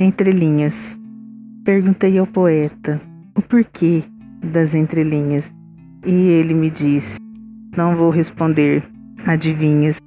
Entrelinhas. Perguntei ao poeta o porquê das entrelinhas e ele me disse: Não vou responder, adivinhas.